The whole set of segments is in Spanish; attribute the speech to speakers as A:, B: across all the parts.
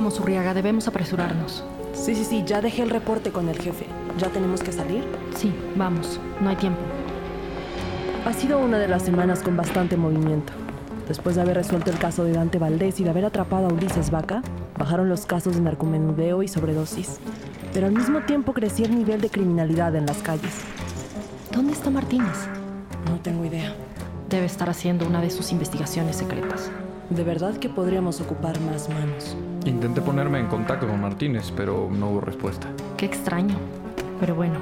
A: Vamos, Urriaga, debemos apresurarnos.
B: Sí, sí, sí, ya dejé el reporte con el jefe. ¿Ya tenemos que salir?
A: Sí, vamos, no hay tiempo.
B: Ha sido una de las semanas con bastante movimiento. Después de haber resuelto el caso de Dante Valdés y de haber atrapado a Ulises Vaca, bajaron los casos de narcomenudeo y sobredosis. Pero al mismo tiempo crecía el nivel de criminalidad en las calles.
A: ¿Dónde está Martínez?
B: No tengo idea.
A: Debe estar haciendo una de sus investigaciones secretas.
B: De verdad que podríamos ocupar más manos.
C: Intenté ponerme en contacto con Martínez, pero no hubo respuesta.
A: Qué extraño. Pero bueno,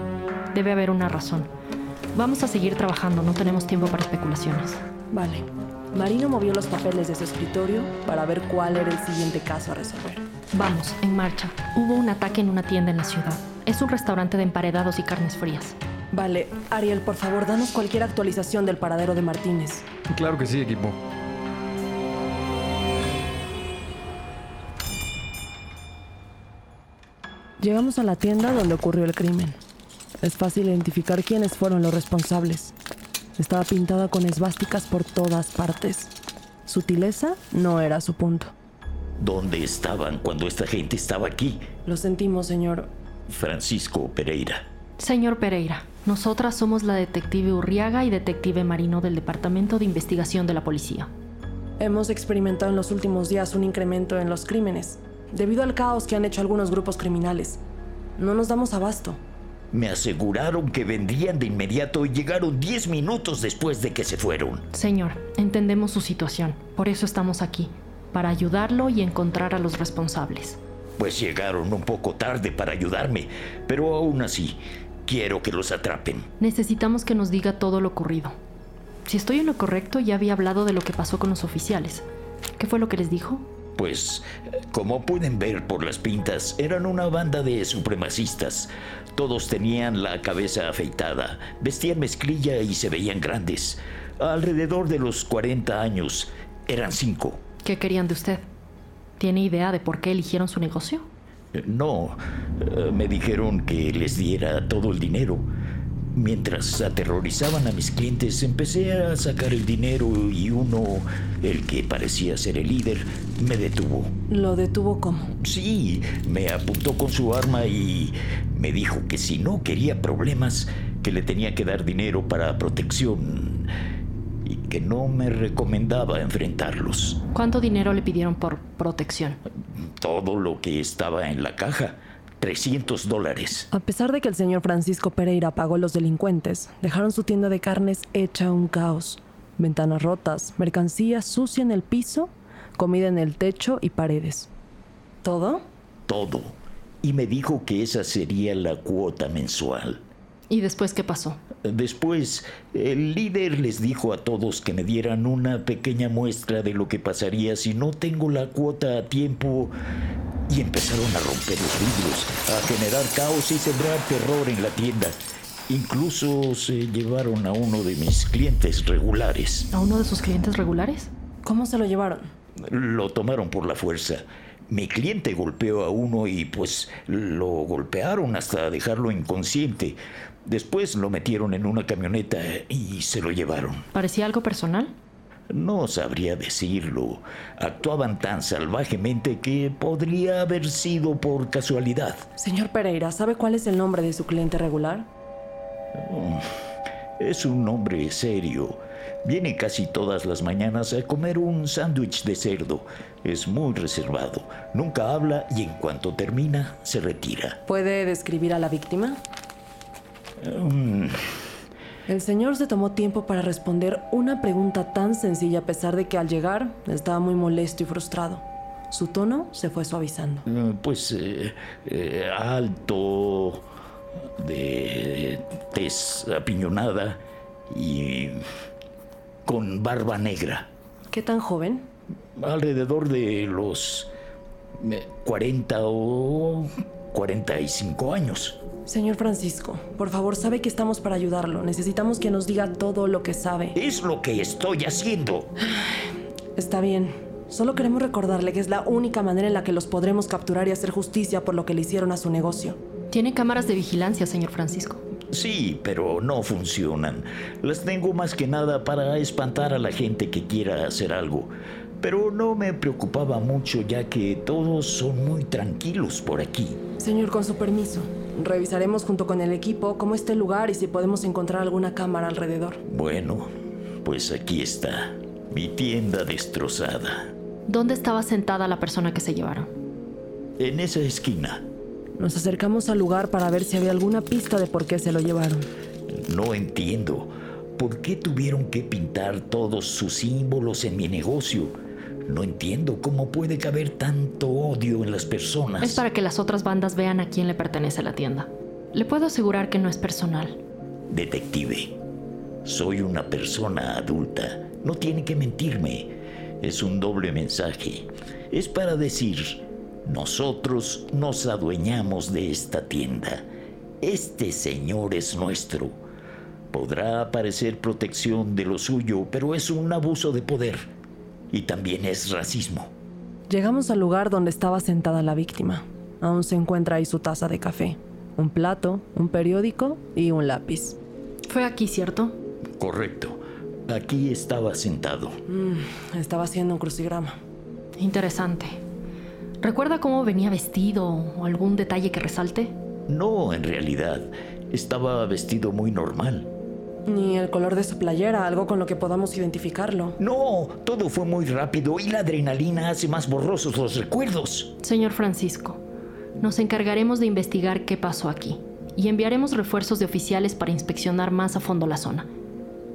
A: debe haber una razón. Vamos a seguir trabajando, no tenemos tiempo para especulaciones.
B: Vale. Marino movió los papeles de su escritorio para ver cuál era el siguiente caso a resolver.
A: Vamos, en marcha. Hubo un ataque en una tienda en la ciudad. Es un restaurante de emparedados y carnes frías.
B: Vale, Ariel, por favor, danos cualquier actualización del paradero de Martínez.
C: Claro que sí, equipo.
B: Llegamos a la tienda donde ocurrió el crimen. Es fácil identificar quiénes fueron los responsables. Estaba pintada con esvásticas por todas partes. Sutileza no era su punto.
D: ¿Dónde estaban cuando esta gente estaba aquí?
B: Lo sentimos, señor.
D: Francisco Pereira.
A: Señor Pereira, nosotras somos la detective Urriaga y detective Marino del Departamento de Investigación de la Policía.
B: Hemos experimentado en los últimos días un incremento en los crímenes, debido al caos que han hecho algunos grupos criminales. No nos damos abasto.
D: Me aseguraron que vendrían de inmediato y llegaron 10 minutos después de que se fueron.
A: Señor, entendemos su situación. Por eso estamos aquí, para ayudarlo y encontrar a los responsables.
D: Pues llegaron un poco tarde para ayudarme, pero aún así, quiero que los atrapen.
A: Necesitamos que nos diga todo lo ocurrido. Si estoy en lo correcto, ya había hablado de lo que pasó con los oficiales. ¿Qué fue lo que les dijo?
D: Pues, como pueden ver por las pintas, eran una banda de supremacistas. Todos tenían la cabeza afeitada, vestían mezclilla y se veían grandes. Alrededor de los 40 años, eran cinco.
A: ¿Qué querían de usted? ¿Tiene idea de por qué eligieron su negocio?
D: No, eh, me dijeron que les diera todo el dinero. Mientras aterrorizaban a mis clientes, empecé a sacar el dinero y uno, el que parecía ser el líder, me detuvo.
B: ¿Lo detuvo cómo?
D: Sí, me apuntó con su arma y me dijo que si no quería problemas, que le tenía que dar dinero para protección y que no me recomendaba enfrentarlos.
A: ¿Cuánto dinero le pidieron por protección?
D: Todo lo que estaba en la caja. 300 dólares.
B: A pesar de que el señor Francisco Pereira pagó a los delincuentes, dejaron su tienda de carnes hecha un caos. Ventanas rotas, mercancía sucia en el piso, comida en el techo y paredes. ¿Todo?
D: Todo. Y me dijo que esa sería la cuota mensual.
A: ¿Y después qué pasó?
D: Después, el líder les dijo a todos que me dieran una pequeña muestra de lo que pasaría si no tengo la cuota a tiempo y empezaron a romper los vidrios, a generar caos y sembrar terror en la tienda. Incluso se llevaron a uno de mis clientes regulares.
A: ¿A uno de sus clientes regulares?
B: ¿Cómo se lo llevaron?
D: Lo tomaron por la fuerza. Mi cliente golpeó a uno y pues lo golpearon hasta dejarlo inconsciente. Después lo metieron en una camioneta y se lo llevaron.
A: ¿Parecía algo personal?
D: No sabría decirlo. Actuaban tan salvajemente que podría haber sido por casualidad.
B: Señor Pereira, ¿sabe cuál es el nombre de su cliente regular?
D: Es un hombre serio. Viene casi todas las mañanas a comer un sándwich de cerdo. Es muy reservado. Nunca habla y en cuanto termina se retira.
B: ¿Puede describir a la víctima?
D: Mm,
B: El señor se tomó tiempo para responder una pregunta tan sencilla a pesar de que al llegar estaba muy molesto y frustrado. Su tono se fue suavizando.
D: eh, pues eh, eh, alto, de tez apiñonada y con barba negra.
B: ¿Qué tan joven?
D: alrededor de los 40 eh, o 45 años.
B: Señor Francisco, por favor, sabe que estamos para ayudarlo. Necesitamos que nos diga todo lo que sabe.
D: Es lo que estoy haciendo.
B: Está bien. Solo queremos recordarle que es la única manera en la que los podremos capturar y hacer justicia por lo que le hicieron a su negocio.
A: Tiene cámaras de vigilancia, señor Francisco.
D: Sí, pero no funcionan. Las tengo más que nada para espantar a la gente que quiera hacer algo. Pero no me preocupaba mucho ya que todos son muy tranquilos por aquí.
B: Señor, con su permiso, revisaremos junto con el equipo cómo está el lugar y si podemos encontrar alguna cámara alrededor.
D: Bueno, pues aquí está, mi tienda destrozada.
A: ¿Dónde estaba sentada la persona que se llevaron?
D: En esa esquina.
B: Nos acercamos al lugar para ver si había alguna pista de por qué se lo llevaron.
D: No entiendo. ¿Por qué tuvieron que pintar todos sus símbolos en mi negocio? No entiendo cómo puede caber tanto odio en las personas.
A: Es para que las otras bandas vean a quién le pertenece la tienda. Le puedo asegurar que no es personal.
D: Detective, soy una persona adulta. No tiene que mentirme. Es un doble mensaje. Es para decir, nosotros nos adueñamos de esta tienda. Este señor es nuestro. Podrá parecer protección de lo suyo, pero es un abuso de poder. Y también es racismo.
B: Llegamos al lugar donde estaba sentada la víctima. Aún se encuentra ahí su taza de café, un plato, un periódico y un lápiz.
A: Fue aquí, ¿cierto?
D: Correcto. Aquí estaba sentado.
B: Mm, estaba haciendo un crucigrama.
A: Interesante. ¿Recuerda cómo venía vestido o algún detalle que resalte?
D: No, en realidad. Estaba vestido muy normal.
B: Ni el color de su playera, algo con lo que podamos identificarlo.
D: No, todo fue muy rápido y la adrenalina hace más borrosos los recuerdos.
A: Señor Francisco, nos encargaremos de investigar qué pasó aquí y enviaremos refuerzos de oficiales para inspeccionar más a fondo la zona.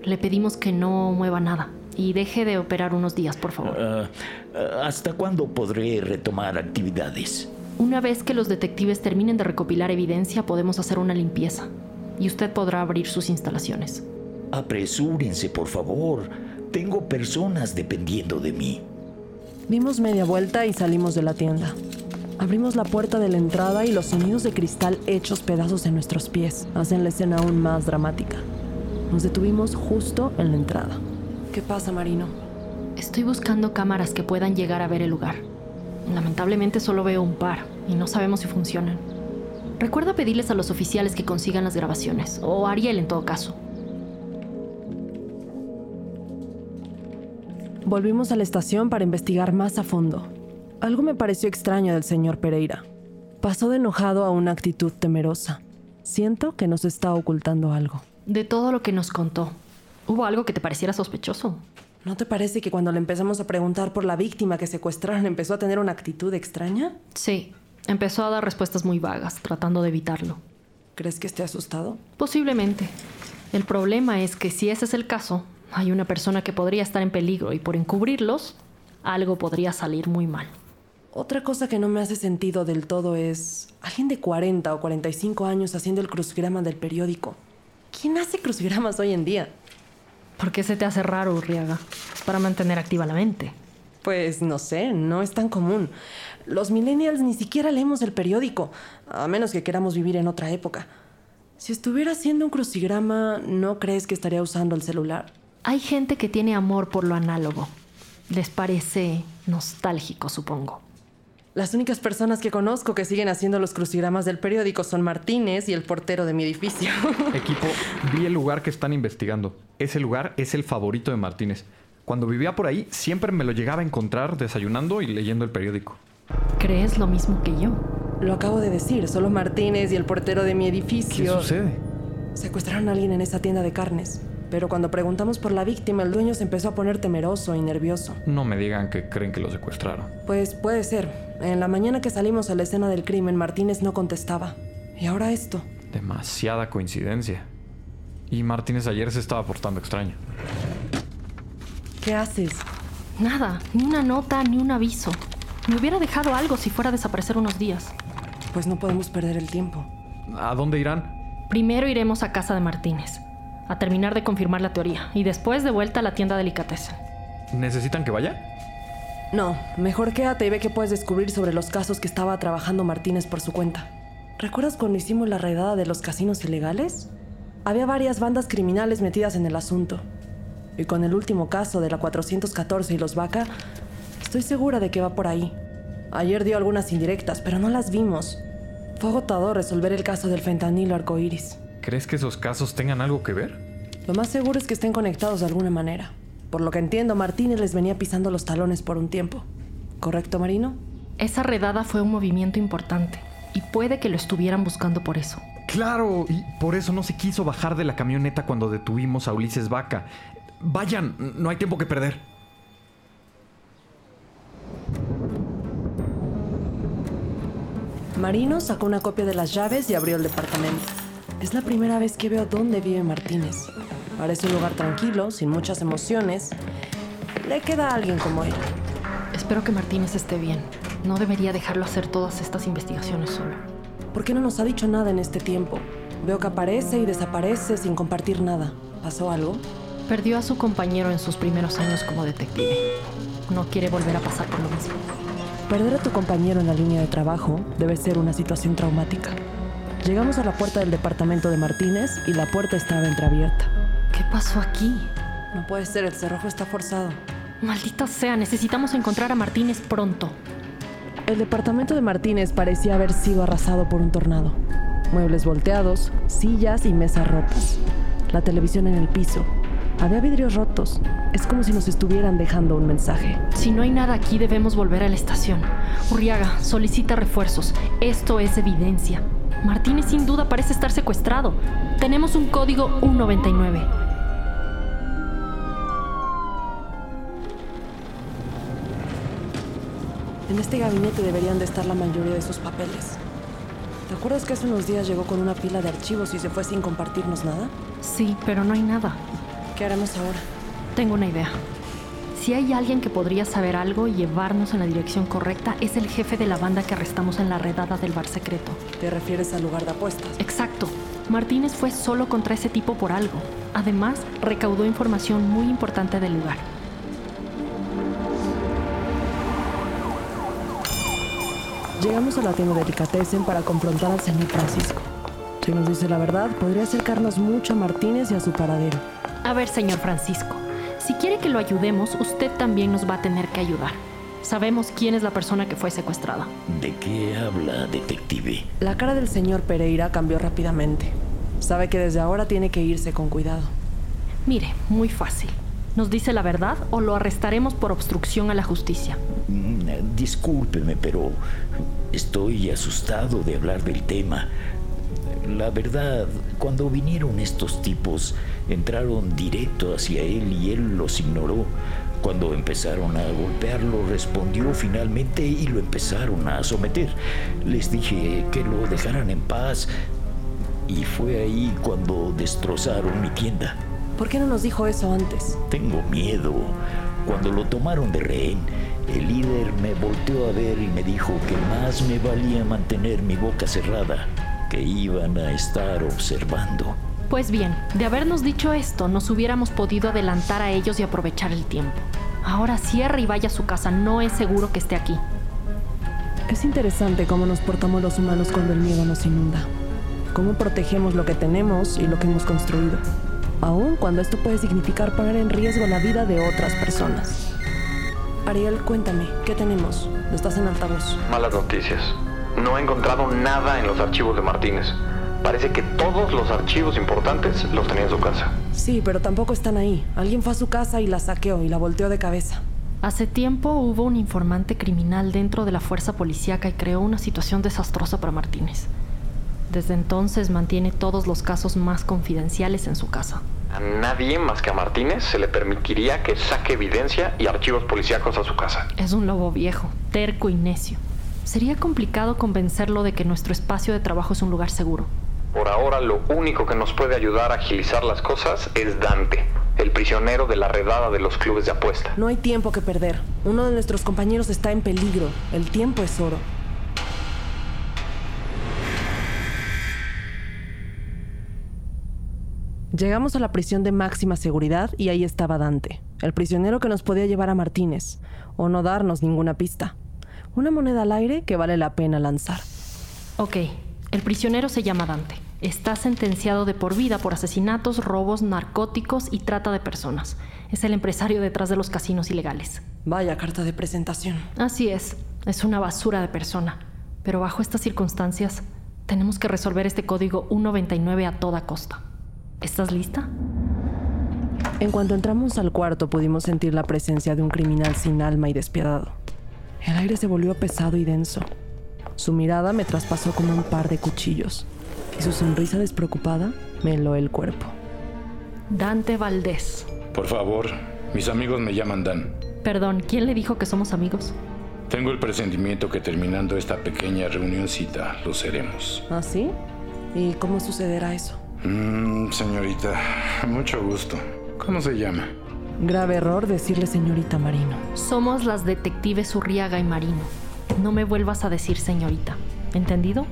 A: Le pedimos que no mueva nada. Y deje de operar unos días, por favor. Ah,
D: ah, ¿Hasta cuándo podré retomar actividades?
A: Una vez que los detectives terminen de recopilar evidencia, podemos hacer una limpieza. Y usted podrá abrir sus instalaciones.
D: Apresúrense, por favor. Tengo personas dependiendo de mí.
B: Dimos media vuelta y salimos de la tienda. Abrimos la puerta de la entrada y los sonidos de cristal hechos pedazos en nuestros pies hacen la escena aún más dramática. Nos detuvimos justo en la entrada. ¿Qué pasa, Marino?
A: Estoy buscando cámaras que puedan llegar a ver el lugar. Lamentablemente solo veo un par y no sabemos si funcionan. Recuerda pedirles a los oficiales que consigan las grabaciones, o a Ariel en todo caso.
B: Volvimos a la estación para investigar más a fondo. Algo me pareció extraño del señor Pereira. Pasó de enojado a una actitud temerosa. Siento que nos está ocultando algo.
A: De todo lo que nos contó, ¿Hubo algo que te pareciera sospechoso?
B: ¿No te parece que cuando le empezamos a preguntar por la víctima que secuestraron empezó a tener una actitud extraña?
A: Sí, empezó a dar respuestas muy vagas, tratando de evitarlo.
B: ¿Crees que esté asustado?
A: Posiblemente. El problema es que si ese es el caso, hay una persona que podría estar en peligro y por encubrirlos, algo podría salir muy mal.
B: Otra cosa que no me hace sentido del todo es alguien de 40 o 45 años haciendo el crucigrama del periódico. ¿Quién hace crucigramas hoy en día?
A: ¿Por qué se te hace raro, Urriaga? Para mantener activa la mente.
B: Pues no sé, no es tan común. Los millennials ni siquiera leemos el periódico, a menos que queramos vivir en otra época. Si estuviera haciendo un crucigrama, ¿no crees que estaría usando el celular?
A: Hay gente que tiene amor por lo análogo. Les parece nostálgico, supongo.
B: Las únicas personas que conozco que siguen haciendo los crucigramas del periódico son Martínez y el portero de mi edificio.
C: Equipo, vi el lugar que están investigando. Ese lugar es el favorito de Martínez. Cuando vivía por ahí, siempre me lo llegaba a encontrar desayunando y leyendo el periódico.
A: ¿Crees lo mismo que yo?
B: Lo acabo de decir, solo Martínez y el portero de mi edificio.
C: ¿Qué sucede?
B: Secuestraron a alguien en esa tienda de carnes. Pero cuando preguntamos por la víctima, el dueño se empezó a poner temeroso y nervioso.
C: No me digan que creen que lo secuestraron.
B: Pues puede ser. En la mañana que salimos a la escena del crimen, Martínez no contestaba. ¿Y ahora esto?
C: Demasiada coincidencia. Y Martínez ayer se estaba portando extraño.
B: ¿Qué haces?
A: Nada, ni una nota, ni un aviso. Me hubiera dejado algo si fuera a desaparecer unos días.
B: Pues no podemos perder el tiempo.
C: ¿A dónde irán?
A: Primero iremos a casa de Martínez a terminar de confirmar la teoría y después de vuelta a la tienda Delicatessen.
C: ¿Necesitan que vaya?
B: No, mejor quédate y ve qué puedes descubrir sobre los casos que estaba trabajando Martínez por su cuenta. ¿Recuerdas cuando hicimos la redada de los casinos ilegales? Había varias bandas criminales metidas en el asunto. Y con el último caso de la 414 y los Vaca, estoy segura de que va por ahí. Ayer dio algunas indirectas, pero no las vimos. Fue agotador resolver el caso del fentanilo arcoíris.
C: ¿Crees que esos casos tengan algo que ver?
B: Lo más seguro es que estén conectados de alguna manera. Por lo que entiendo, Martínez les venía pisando los talones por un tiempo. ¿Correcto, Marino?
A: Esa redada fue un movimiento importante y puede que lo estuvieran buscando por eso.
C: Claro, y por eso no se quiso bajar de la camioneta cuando detuvimos a Ulises Vaca. Vayan, no hay tiempo que perder.
B: Marino sacó una copia de las llaves y abrió el departamento. Es la primera vez que veo dónde vive Martínez. Parece un lugar tranquilo, sin muchas emociones. Le queda a alguien como él.
A: Espero que Martínez esté bien. No debería dejarlo hacer todas estas investigaciones solo.
B: ¿Por qué no nos ha dicho nada en este tiempo? Veo que aparece y desaparece sin compartir nada. ¿Pasó algo?
A: Perdió a su compañero en sus primeros años como detective. No quiere volver a pasar por lo mismo.
B: Perder a tu compañero en la línea de trabajo debe ser una situación traumática. Llegamos a la puerta del departamento de Martínez y la puerta estaba entreabierta.
A: ¿Qué pasó aquí?
B: No puede ser, el cerrojo está forzado.
A: Maldita sea, necesitamos encontrar a Martínez pronto.
B: El departamento de Martínez parecía haber sido arrasado por un tornado. Muebles volteados, sillas y mesas rotas. La televisión en el piso. Había vidrios rotos. Es como si nos estuvieran dejando un mensaje.
A: Si no hay nada aquí, debemos volver a la estación. Urriaga, solicita refuerzos. Esto es evidencia. Martínez sin duda parece estar secuestrado. Tenemos un código 199.
B: En este gabinete deberían de estar la mayoría de sus papeles. ¿Te acuerdas que hace unos días llegó con una pila de archivos y se fue sin compartirnos nada?
A: Sí, pero no hay nada.
B: ¿Qué haremos ahora?
A: Tengo una idea. Si hay alguien que podría saber algo y llevarnos en la dirección correcta, es el jefe de la banda que arrestamos en la redada del bar secreto.
B: ¿Te refieres al lugar de apuestas?
A: Exacto. Martínez fue solo contra ese tipo por algo. Además, recaudó información muy importante del lugar.
B: Llegamos a la tienda de Delicatessen para confrontar al señor Francisco. Si nos dice la verdad, podría acercarnos mucho a Martínez y a su paradero.
A: A ver, señor Francisco, si quiere que lo ayudemos, usted también nos va a tener que ayudar. Sabemos quién es la persona que fue secuestrada.
D: ¿De qué habla, detective?
B: La cara del señor Pereira cambió rápidamente. Sabe que desde ahora tiene que irse con cuidado.
A: Mire, muy fácil. ¿Nos dice la verdad o lo arrestaremos por obstrucción a la justicia?
D: Mm, Discúlpeme, pero estoy asustado de hablar del tema. La verdad, cuando vinieron estos tipos, entraron directo hacia él y él los ignoró. Cuando empezaron a golpearlo, respondió finalmente y lo empezaron a someter. Les dije que lo dejaran en paz y fue ahí cuando destrozaron mi tienda.
B: ¿Por qué no nos dijo eso antes?
D: Tengo miedo. Cuando lo tomaron de rehén, el líder me volteó a ver y me dijo que más me valía mantener mi boca cerrada, que iban a estar observando.
A: Pues bien, de habernos dicho esto, nos hubiéramos podido adelantar a ellos y aprovechar el tiempo. Ahora cierre y vaya a su casa, no es seguro que esté aquí.
B: Es interesante cómo nos portamos los humanos cuando el miedo nos inunda. Cómo protegemos lo que tenemos y lo que hemos construido. Aun cuando esto puede significar poner en riesgo la vida de otras personas. Ariel, cuéntame, ¿qué tenemos? Estás en altavoz.
C: Malas noticias. No he encontrado nada en los archivos de Martínez. Parece que todos los archivos importantes los tenía en su casa.
B: Sí, pero tampoco están ahí. Alguien fue a su casa y la saqueó y la volteó de cabeza.
A: Hace tiempo hubo un informante criminal dentro de la fuerza policíaca y creó una situación desastrosa para Martínez. Desde entonces mantiene todos los casos más confidenciales en su casa.
C: A nadie más que a Martínez se le permitiría que saque evidencia y archivos policíacos a su casa.
A: Es un lobo viejo, terco y necio. Sería complicado convencerlo de que nuestro espacio de trabajo es un lugar seguro.
C: Por ahora lo único que nos puede ayudar a agilizar las cosas es Dante, el prisionero de la redada de los clubes de apuesta.
B: No hay tiempo que perder. Uno de nuestros compañeros está en peligro. El tiempo es oro. Llegamos a la prisión de máxima seguridad y ahí estaba Dante, el prisionero que nos podía llevar a Martínez, o no darnos ninguna pista. Una moneda al aire que vale la pena lanzar.
A: Ok, el prisionero se llama Dante. Está sentenciado de por vida por asesinatos, robos, narcóticos y trata de personas. Es el empresario detrás de los casinos ilegales.
B: Vaya carta de presentación.
A: Así es, es una basura de persona. Pero bajo estas circunstancias, tenemos que resolver este código 199 a toda costa. ¿Estás lista?
B: En cuanto entramos al cuarto pudimos sentir la presencia de un criminal sin alma y despiadado. El aire se volvió pesado y denso. Su mirada me traspasó como un par de cuchillos y su sonrisa despreocupada me heló el cuerpo.
A: Dante Valdés.
E: Por favor, mis amigos me llaman Dan.
A: Perdón, ¿quién le dijo que somos amigos?
E: Tengo el presentimiento que terminando esta pequeña reunioncita lo seremos.
B: ¿Ah, sí? ¿Y cómo sucederá eso?
E: Mm, señorita, mucho gusto. ¿Cómo se llama?
B: Grave error decirle señorita Marino.
A: Somos las detectives Urriaga y Marino. No me vuelvas a decir señorita. ¿Entendido?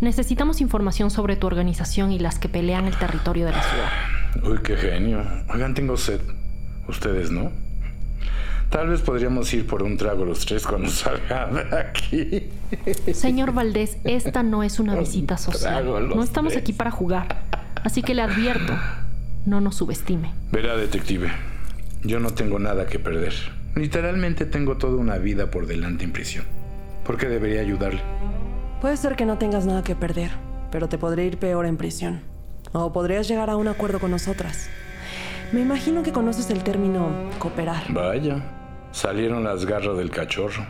A: Necesitamos información sobre tu organización y las que pelean el territorio de la ciudad.
E: Uy, qué genio. Oigan, tengo sed. Ustedes, ¿no? Tal vez podríamos ir por un trago los tres cuando salga de aquí.
A: Señor Valdés, esta no es una visita social. No estamos aquí para jugar. Así que le advierto, no nos subestime.
E: Verá, detective, yo no tengo nada que perder. Literalmente tengo toda una vida por delante en prisión. ¿Por qué debería ayudarle?
B: Puede ser que no tengas nada que perder, pero te podría ir peor en prisión. O podrías llegar a un acuerdo con nosotras. Me imagino que conoces el término cooperar.
E: Vaya, salieron las garras del cachorro.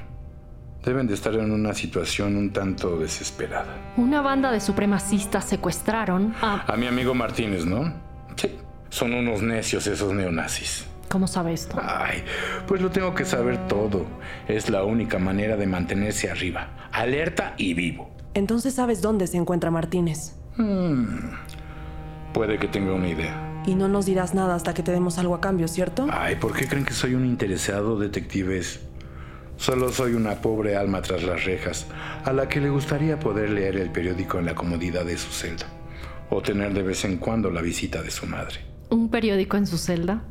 E: Deben de estar en una situación un tanto desesperada.
A: Una banda de supremacistas secuestraron a...
E: A mi amigo Martínez, ¿no? Sí. Son unos necios esos neonazis.
A: ¿Cómo sabe esto?
E: Ay, pues lo tengo que saber todo. Es la única manera de mantenerse arriba, alerta y vivo.
B: Entonces sabes dónde se encuentra Martínez.
E: Hmm, puede que tenga una idea.
B: Y no nos dirás nada hasta que te demos algo a cambio, ¿cierto?
E: Ay, ¿por qué creen que soy un interesado, detectives? Solo soy una pobre alma tras las rejas, a la que le gustaría poder leer el periódico en la comodidad de su celda, o tener de vez en cuando la visita de su madre.
A: ¿Un periódico en su celda?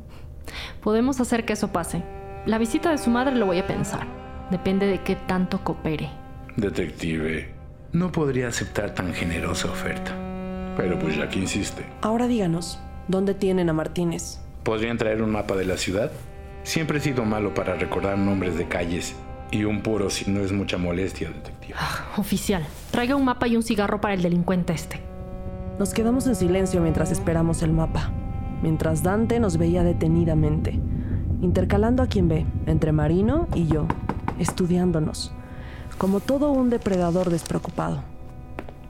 A: Podemos hacer que eso pase. La visita de su madre lo voy a pensar. Depende de qué tanto coopere.
E: Detective, no podría aceptar tan generosa oferta. Pero pues ya que insiste.
B: Ahora díganos, ¿dónde tienen a Martínez?
E: ¿Podrían traer un mapa de la ciudad? Siempre he sido malo para recordar nombres de calles y un puro si no es mucha molestia, detective.
A: Ah, oficial, traiga un mapa y un cigarro para el delincuente este.
B: Nos quedamos en silencio mientras esperamos el mapa, mientras Dante nos veía detenidamente, intercalando a quien ve, entre Marino y yo, estudiándonos, como todo un depredador despreocupado.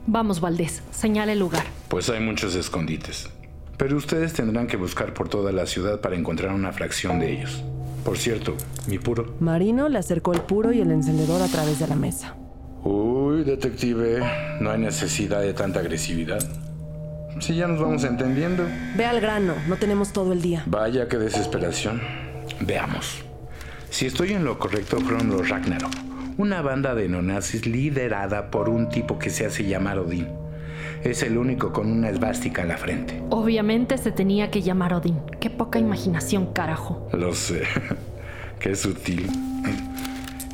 A: Vamos, Valdés, señala el lugar.
E: Pues hay muchos escondites. Pero ustedes tendrán que buscar por toda la ciudad para encontrar una fracción de ellos. Por cierto, mi puro.
B: Marino le acercó el puro y el encendedor a través de la mesa.
E: Uy, detective, no hay necesidad de tanta agresividad. Si ya nos vamos entendiendo.
B: Ve al grano, no tenemos todo el día.
E: Vaya qué desesperación. Veamos. Si estoy en lo correcto, fueron los Ragnarok, una banda de neonazis liderada por un tipo que se hace llamar Odín. Es el único con una esvástica en la frente.
A: Obviamente se tenía que llamar Odín. Qué poca imaginación, carajo.
E: Lo sé. Qué sutil.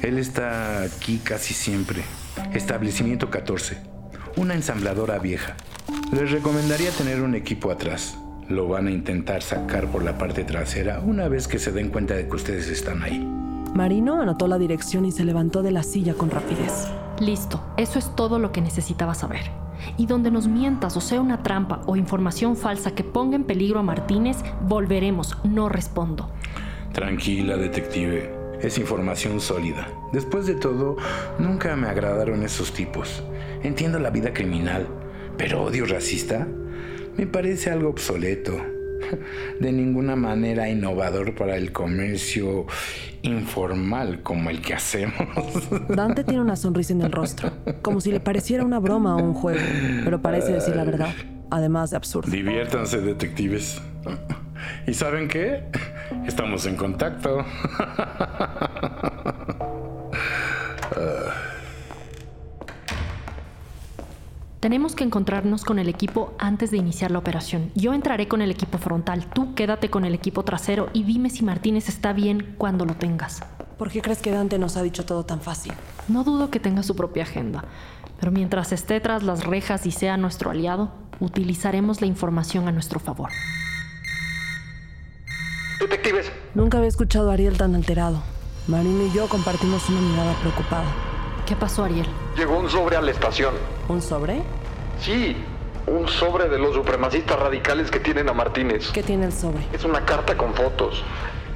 E: Él está aquí casi siempre. Establecimiento 14. Una ensambladora vieja. Les recomendaría tener un equipo atrás. Lo van a intentar sacar por la parte trasera una vez que se den cuenta de que ustedes están ahí.
B: Marino anotó la dirección y se levantó de la silla con rapidez.
A: Listo, eso es todo lo que necesitaba saber. Y donde nos mientas o sea una trampa o información falsa que ponga en peligro a Martínez, volveremos, no respondo.
E: Tranquila, detective. Es información sólida. Después de todo, nunca me agradaron esos tipos. Entiendo la vida criminal, pero odio racista me parece algo obsoleto. De ninguna manera innovador para el comercio informal como el que hacemos.
B: Dante tiene una sonrisa en el rostro, como si le pareciera una broma o un juego, pero parece decir la verdad, además de absurdo.
E: Diviértanse, detectives. ¿Y saben qué? Estamos en contacto.
A: Tenemos que encontrarnos con el equipo antes de iniciar la operación. Yo entraré con el equipo frontal, tú quédate con el equipo trasero y dime si Martínez está bien cuando lo tengas.
B: ¿Por qué crees que Dante nos ha dicho todo tan fácil?
A: No dudo que tenga su propia agenda, pero mientras esté tras las rejas y sea nuestro aliado, utilizaremos la información a nuestro favor.
C: Detectives.
B: Nunca había escuchado a Ariel tan alterado. Marino y yo compartimos una mirada preocupada.
A: ¿Qué pasó, Ariel?
C: Llegó un sobre a la estación.
B: ¿Un sobre?
C: Sí, un sobre de los supremacistas radicales que tienen a Martínez.
B: ¿Qué tiene el sobre?
C: Es una carta con fotos.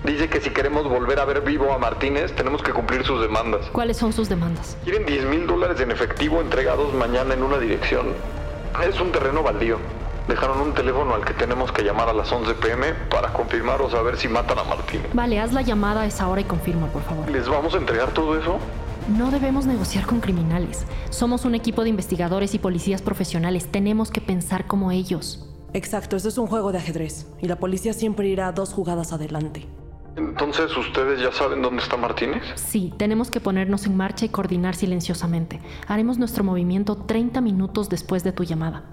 C: Dice que si queremos volver a ver vivo a Martínez, tenemos que cumplir sus demandas.
A: ¿Cuáles son sus demandas?
C: Quieren 10 mil dólares en efectivo entregados mañana en una dirección. Es un terreno baldío. Dejaron un teléfono al que tenemos que llamar a las 11 pm para confirmar o saber si matan a Martínez.
A: Vale, haz la llamada a esa hora y confirma, por favor.
C: ¿Les vamos a entregar todo eso?
A: No debemos negociar con criminales. Somos un equipo de investigadores y policías profesionales. Tenemos que pensar como ellos.
B: Exacto, esto es un juego de ajedrez. Y la policía siempre irá dos jugadas adelante.
C: Entonces, ¿ustedes ya saben dónde está Martínez?
A: Sí, tenemos que ponernos en marcha y coordinar silenciosamente. Haremos nuestro movimiento 30 minutos después de tu llamada.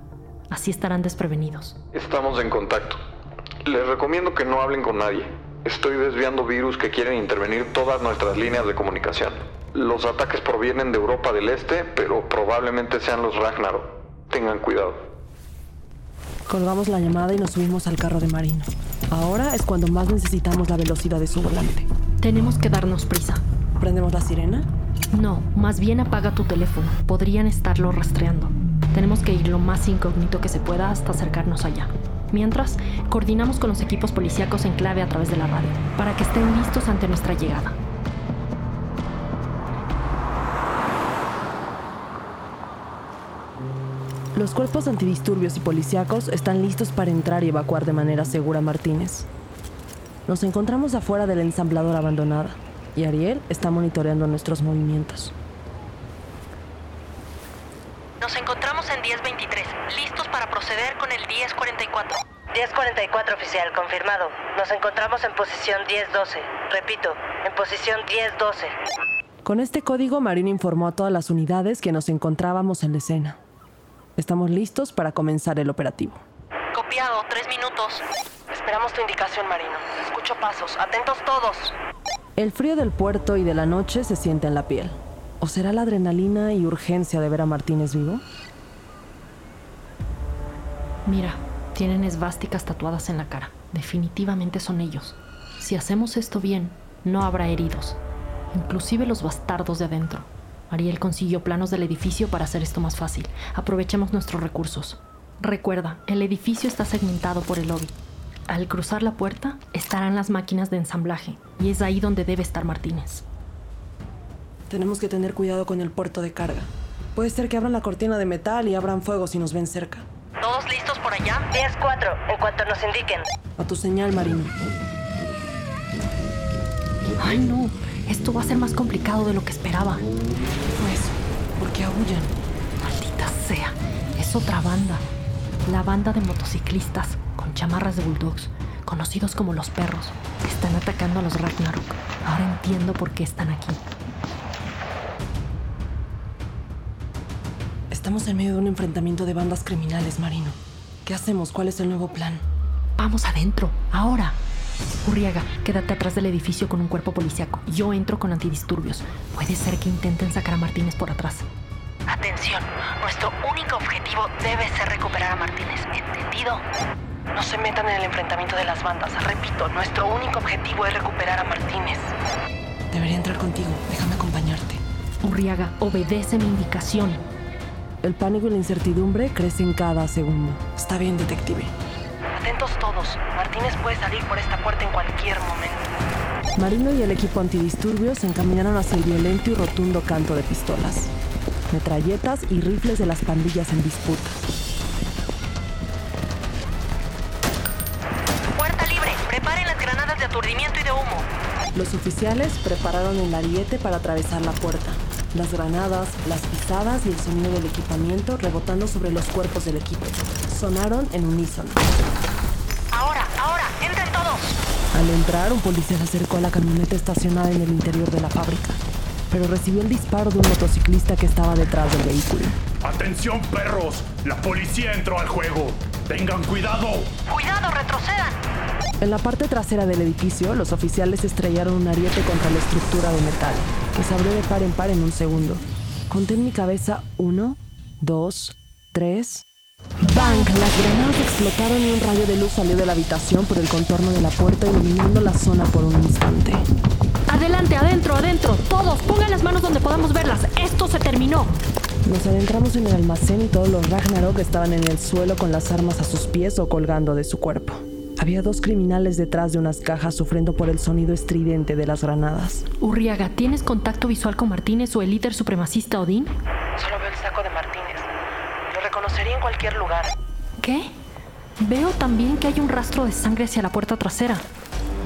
A: Así estarán desprevenidos.
C: Estamos en contacto. Les recomiendo que no hablen con nadie. Estoy desviando virus que quieren intervenir todas nuestras líneas de comunicación. Los ataques provienen de Europa del Este, pero probablemente sean los Ragnarok. Tengan cuidado.
B: Colgamos la llamada y nos subimos al carro de Marino. Ahora es cuando más necesitamos la velocidad de su volante.
A: Tenemos que darnos prisa.
B: ¿Prendemos la sirena?
A: No, más bien apaga tu teléfono. Podrían estarlo rastreando. Tenemos que ir lo más incógnito que se pueda hasta acercarnos allá. Mientras, coordinamos con los equipos policíacos en clave a través de la radio, para que estén listos ante nuestra llegada.
B: Los cuerpos antidisturbios y policíacos están listos para entrar y evacuar de manera segura a Martínez. Nos encontramos afuera de la ensambladora abandonada y Ariel está monitoreando nuestros movimientos.
F: Nos encontramos en 1023, listos para proceder con el 1044.
G: 1044 oficial, confirmado. Nos encontramos en posición 1012. Repito, en posición 1012.
B: Con este código, Marino informó a todas las unidades que nos encontrábamos en la escena. Estamos listos para comenzar el operativo.
F: Copiado, tres minutos.
G: Esperamos tu indicación, Marino. Escucho pasos. Atentos todos.
B: El frío del puerto y de la noche se siente en la piel. ¿O será la adrenalina y urgencia de ver a Martínez vivo?
A: Mira, tienen esvásticas tatuadas en la cara. Definitivamente son ellos. Si hacemos esto bien, no habrá heridos. Inclusive los bastardos de adentro. Ariel consiguió planos del edificio para hacer esto más fácil. Aprovechemos nuestros recursos. Recuerda, el edificio está segmentado por el lobby. Al cruzar la puerta estarán las máquinas de ensamblaje y es ahí donde debe estar Martínez.
B: Tenemos que tener cuidado con el puerto de carga. Puede ser que abran la cortina de metal y abran fuego si nos ven cerca.
F: ¿Todos listos por allá?
G: 10-4, en cuanto nos indiquen.
B: A tu señal, Marino.
A: Ay no, esto va a ser más complicado de lo que esperaba.
B: Pues, ¿por qué aullan?
A: Maldita sea, es otra banda. La banda de motociclistas con chamarras de bulldogs, conocidos como los perros, están atacando a los Ragnarok. Ahora entiendo por qué están aquí.
B: Estamos en medio de un enfrentamiento de bandas criminales, Marino. ¿Qué hacemos? ¿Cuál es el nuevo plan?
A: Vamos adentro, ahora. Urriaga, quédate atrás del edificio con un cuerpo policiaco. Yo entro con antidisturbios. Puede ser que intenten sacar a Martínez por atrás.
F: Atención, nuestro único objetivo debe ser recuperar a Martínez. ¿Entendido?
G: No se metan en el enfrentamiento de las bandas. Repito, nuestro único objetivo es recuperar a Martínez.
B: Debería entrar contigo. Déjame acompañarte.
A: Urriaga, obedece mi indicación.
B: El pánico y la incertidumbre crecen cada segundo. Está bien, detective.
G: Atentos todos. Martínez puede salir por esta puerta en cualquier momento.
B: Marino y el equipo antidisturbios se encaminaron hacia el violento y rotundo canto de pistolas, metralletas y rifles de las pandillas en disputa.
F: Puerta libre. Preparen las granadas de aturdimiento y de humo.
B: Los oficiales prepararon el ariete para atravesar la puerta. Las granadas, las pisadas y el sonido del equipamiento rebotando sobre los cuerpos del equipo. Sonaron en unísono. Al entrar, un policía se acercó a la camioneta estacionada en el interior de la fábrica. pero recibió el disparo de un motociclista que estaba detrás del vehículo.
H: ¡Atención, perros! ¡La policía entró al juego! ¡Tengan cuidado!
F: ¡Cuidado, retrocedan!
B: En la parte trasera del edificio, los oficiales estrellaron un ariete contra la estructura de metal, que se abrió de par en par en un segundo. Conté en mi cabeza uno, dos, tres. ¡Bang! Las granadas explotaron y un rayo de luz salió de la habitación por el contorno de la puerta, iluminando la zona por un instante.
A: Adelante, adentro, adentro. Todos, pongan las manos donde podamos verlas. Esto se terminó.
B: Nos adentramos en el almacén y todos los Ragnarok estaban en el suelo con las armas a sus pies o colgando de su cuerpo. Había dos criminales detrás de unas cajas sufriendo por el sonido estridente de las granadas.
A: Urriaga, ¿tienes contacto visual con Martínez o el líder supremacista Odín?
G: Solo veo el saco de Martínez. Reconocería en cualquier lugar.
A: ¿Qué? Veo también que hay un rastro de sangre hacia la puerta trasera.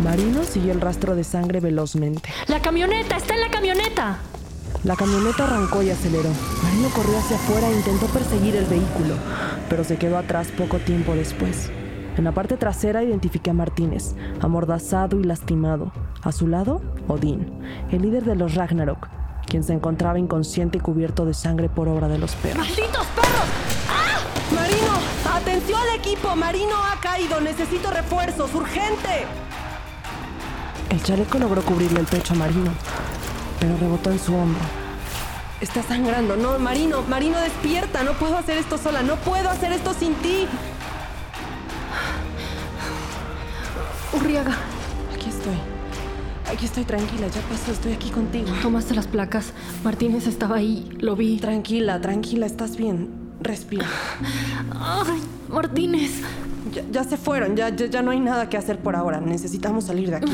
B: Marino siguió el rastro de sangre velozmente.
A: ¡La camioneta! ¡Está en la camioneta!
B: La camioneta arrancó y aceleró. Marino corrió hacia afuera e intentó perseguir el vehículo, pero se quedó atrás poco tiempo después. En la parte trasera identifiqué a Martínez, amordazado y lastimado. A su lado, Odín, el líder de los Ragnarok, quien se encontraba inconsciente y cubierto de sangre por obra de los perros.
A: ¡Malditos perros!
B: ¡Atención equipo! ¡Marino ha caído! ¡Necesito refuerzos! ¡Urgente! El chaleco logró cubrirle el pecho a Marino, pero rebotó en su hombro. Está sangrando. No, Marino, Marino, despierta. No puedo hacer esto sola. No puedo hacer esto sin ti.
A: Urriaga,
B: Aquí estoy. Aquí estoy tranquila. Ya pasó. Estoy aquí contigo.
A: tomaste las placas. Martínez estaba ahí, lo vi.
B: Tranquila, tranquila. Estás bien. Respira.
A: ¡Ay, Martínez!
B: Ya, ya se fueron. Ya, ya, ya no hay nada que hacer por ahora. Necesitamos salir de aquí.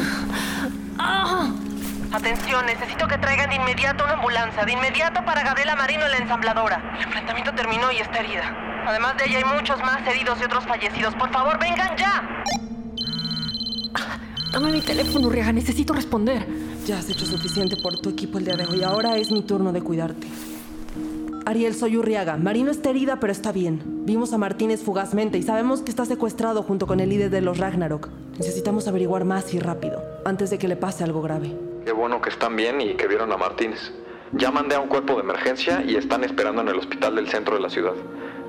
A: ¡Ah!
G: Atención, necesito que traigan de inmediato una ambulancia. De inmediato para Gabriela Marino en la ensambladora. El enfrentamiento terminó y está herida. Además de ella hay muchos más heridos y otros fallecidos. Por favor, vengan ya.
A: Dame mi teléfono, Urriaga. Necesito responder.
B: Ya has hecho suficiente por tu equipo el día de hoy. Ahora es mi turno de cuidarte. Ariel, soy Urriaga. Marino está herida, pero está bien. Vimos a Martínez fugazmente y sabemos que está secuestrado junto con el líder de los Ragnarok. Necesitamos averiguar más y rápido, antes de que le pase algo grave.
C: Qué bueno que están bien y que vieron a Martínez. Ya mandé a un cuerpo de emergencia y están esperando en el hospital del centro de la ciudad.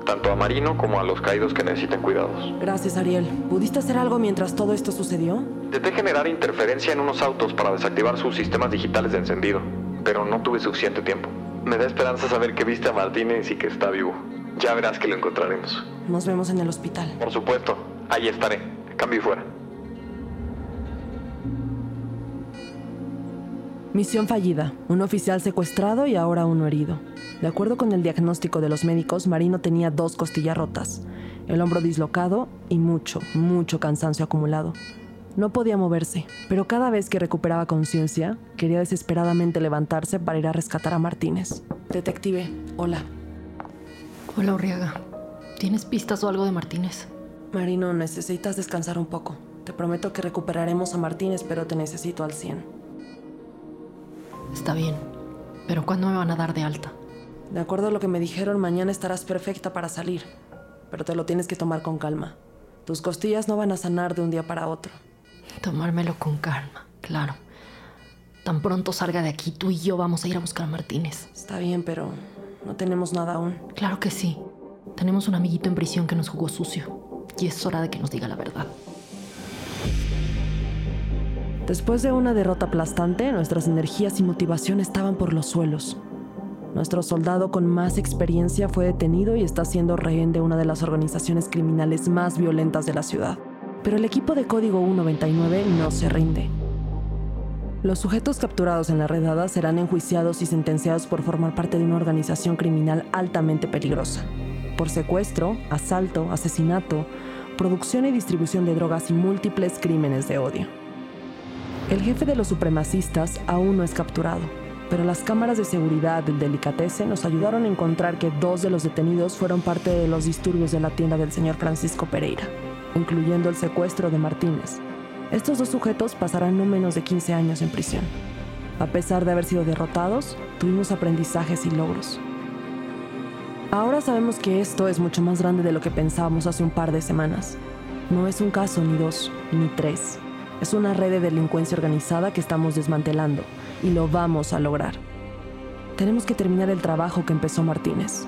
C: Tanto a Marino como a los caídos que necesiten cuidados.
B: Gracias, Ariel. ¿Pudiste hacer algo mientras todo esto sucedió?
C: Intenté generar interferencia en unos autos para desactivar sus sistemas digitales de encendido, pero no tuve suficiente tiempo. Me da esperanza saber que viste a Martínez y que está vivo. Ya verás que lo encontraremos.
B: Nos vemos en el hospital.
C: Por supuesto, ahí estaré. Cambio y fuera.
B: Misión fallida. Un oficial secuestrado y ahora uno herido. De acuerdo con el diagnóstico de los médicos, Marino tenía dos costillas rotas, el hombro dislocado y mucho, mucho cansancio acumulado. No podía moverse, pero cada vez que recuperaba conciencia, quería desesperadamente levantarse para ir a rescatar a Martínez. Detective, hola.
A: Hola, Urriaga. ¿Tienes pistas o algo de Martínez?
B: Marino, necesitas descansar un poco. Te prometo que recuperaremos a Martínez, pero te necesito al 100.
A: Está bien. Pero ¿cuándo me van a dar de alta?
B: De acuerdo a lo que me dijeron, mañana estarás perfecta para salir. Pero te lo tienes que tomar con calma. Tus costillas no van a sanar de un día para otro.
A: Tomármelo con calma, claro. Tan pronto salga de aquí, tú y yo vamos a ir a buscar a Martínez.
B: Está bien, pero no tenemos nada aún.
A: Claro que sí. Tenemos un amiguito en prisión que nos jugó sucio. Y es hora de que nos diga la verdad.
B: Después de una derrota aplastante, nuestras energías y motivación estaban por los suelos. Nuestro soldado con más experiencia fue detenido y está siendo rehén de una de las organizaciones criminales más violentas de la ciudad. Pero el equipo de Código 199 no se rinde. Los sujetos capturados en la redada serán enjuiciados y sentenciados por formar parte de una organización criminal altamente peligrosa. Por secuestro, asalto, asesinato, producción y distribución de drogas y múltiples crímenes de odio. El jefe de los supremacistas aún no es capturado, pero las cámaras de seguridad del Delicatessen nos ayudaron a encontrar que dos de los detenidos fueron parte de los disturbios de la tienda del señor Francisco Pereira, incluyendo el secuestro de Martínez. Estos dos sujetos pasarán no menos de 15 años en prisión. A pesar de haber sido derrotados, tuvimos aprendizajes y logros. Ahora sabemos que esto es mucho más grande de lo que pensábamos hace un par de semanas. No es un caso ni dos, ni tres. Es una red de delincuencia organizada que estamos desmantelando y lo vamos a lograr. Tenemos que terminar el trabajo que empezó Martínez.